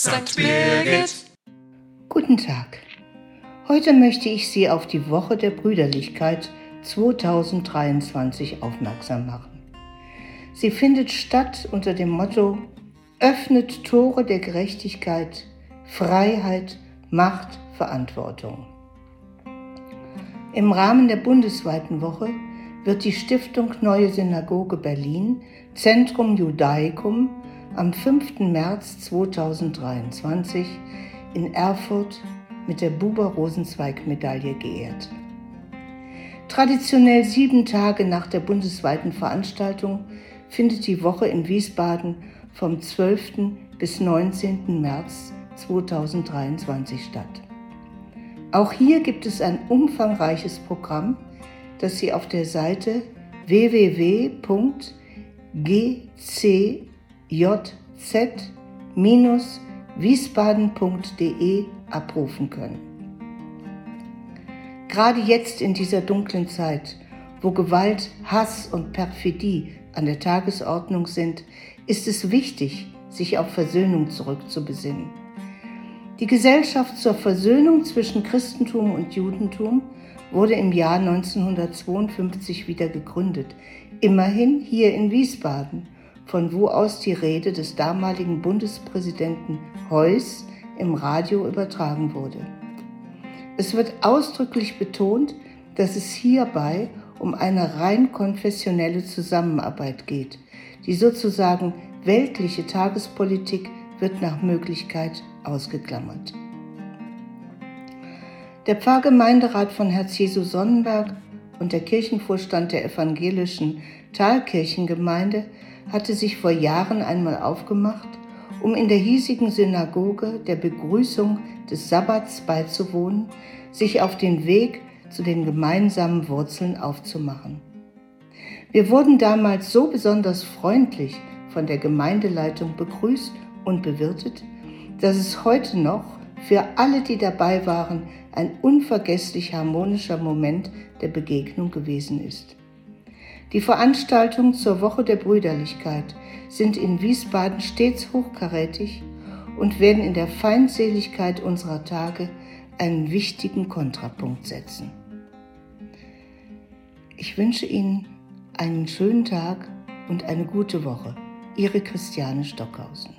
St. Birgit. Guten Tag. Heute möchte ich Sie auf die Woche der Brüderlichkeit 2023 aufmerksam machen. Sie findet statt unter dem Motto Öffnet Tore der Gerechtigkeit, Freiheit, Macht, Verantwortung. Im Rahmen der bundesweiten Woche wird die Stiftung Neue Synagoge Berlin, Zentrum Judaicum, am 5. März 2023 in Erfurt mit der Buber-Rosenzweig-Medaille geehrt. Traditionell sieben Tage nach der bundesweiten Veranstaltung findet die Woche in Wiesbaden vom 12. bis 19. März 2023 statt. Auch hier gibt es ein umfangreiches Programm, das Sie auf der Seite www.gcjz-wiesbaden.de abrufen können. Gerade jetzt in dieser dunklen Zeit, wo Gewalt, Hass und Perfidie an der Tagesordnung sind, ist es wichtig, sich auf Versöhnung zurückzubesinnen. Die Gesellschaft zur Versöhnung zwischen Christentum und Judentum wurde im Jahr 1952 wieder gegründet, immerhin hier in Wiesbaden, von wo aus die Rede des damaligen Bundespräsidenten Heuss im Radio übertragen wurde. Es wird ausdrücklich betont, dass es hierbei um eine rein konfessionelle Zusammenarbeit geht. Die sozusagen weltliche Tagespolitik wird nach Möglichkeit ausgeklammert. Der Pfarrgemeinderat von Herz Jesu Sonnenberg und der Kirchenvorstand der evangelischen Thalkirchengemeinde hatte sich vor Jahren einmal aufgemacht, um in der hiesigen Synagoge der Begrüßung des Sabbats beizuwohnen, sich auf den Weg zu den gemeinsamen Wurzeln aufzumachen. Wir wurden damals so besonders freundlich von der Gemeindeleitung begrüßt und bewirtet, dass es heute noch für alle, die dabei waren, ein unvergesslich harmonischer Moment der Begegnung gewesen ist. Die Veranstaltungen zur Woche der Brüderlichkeit sind in Wiesbaden stets hochkarätig und werden in der Feindseligkeit unserer Tage einen wichtigen Kontrapunkt setzen. Ich wünsche Ihnen einen schönen Tag und eine gute Woche. Ihre Christiane Stockhausen.